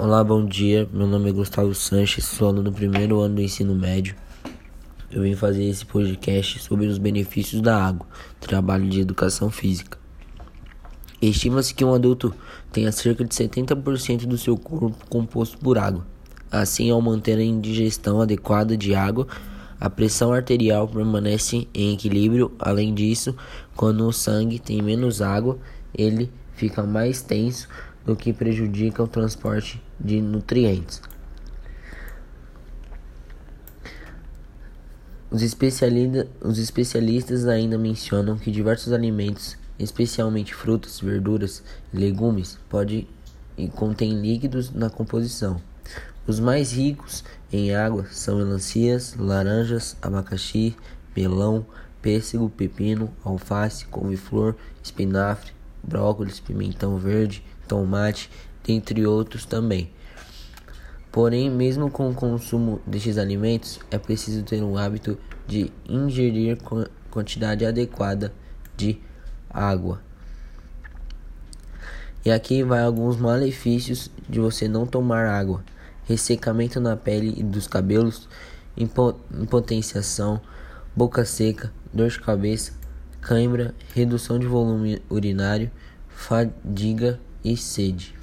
Olá, bom dia. Meu nome é Gustavo Sanches, sou aluno do primeiro ano do ensino médio. Eu vim fazer esse podcast sobre os benefícios da água, trabalho de educação física. Estima-se que um adulto tenha cerca de 70% do seu corpo composto por água. Assim, ao manter a indigestão adequada de água, a pressão arterial permanece em equilíbrio. Além disso, quando o sangue tem menos água, ele fica mais tenso o que prejudica o transporte de nutrientes. Os, especialista, os especialistas ainda mencionam que diversos alimentos, especialmente frutas, verduras e legumes, podem e contêm líquidos na composição. Os mais ricos em água são melancias, laranjas, abacaxi, melão, pêssego, pepino, alface, couve-flor, espinafre, brócolis, pimentão verde, tomate, dentre outros também. Porém, mesmo com o consumo destes alimentos, é preciso ter um hábito de ingerir quantidade adequada de água. E aqui vai alguns malefícios de você não tomar água: ressecamento na pele e dos cabelos, impotenciação, boca seca, dor de cabeça, cãibra, redução de volume urinário, fadiga e sede.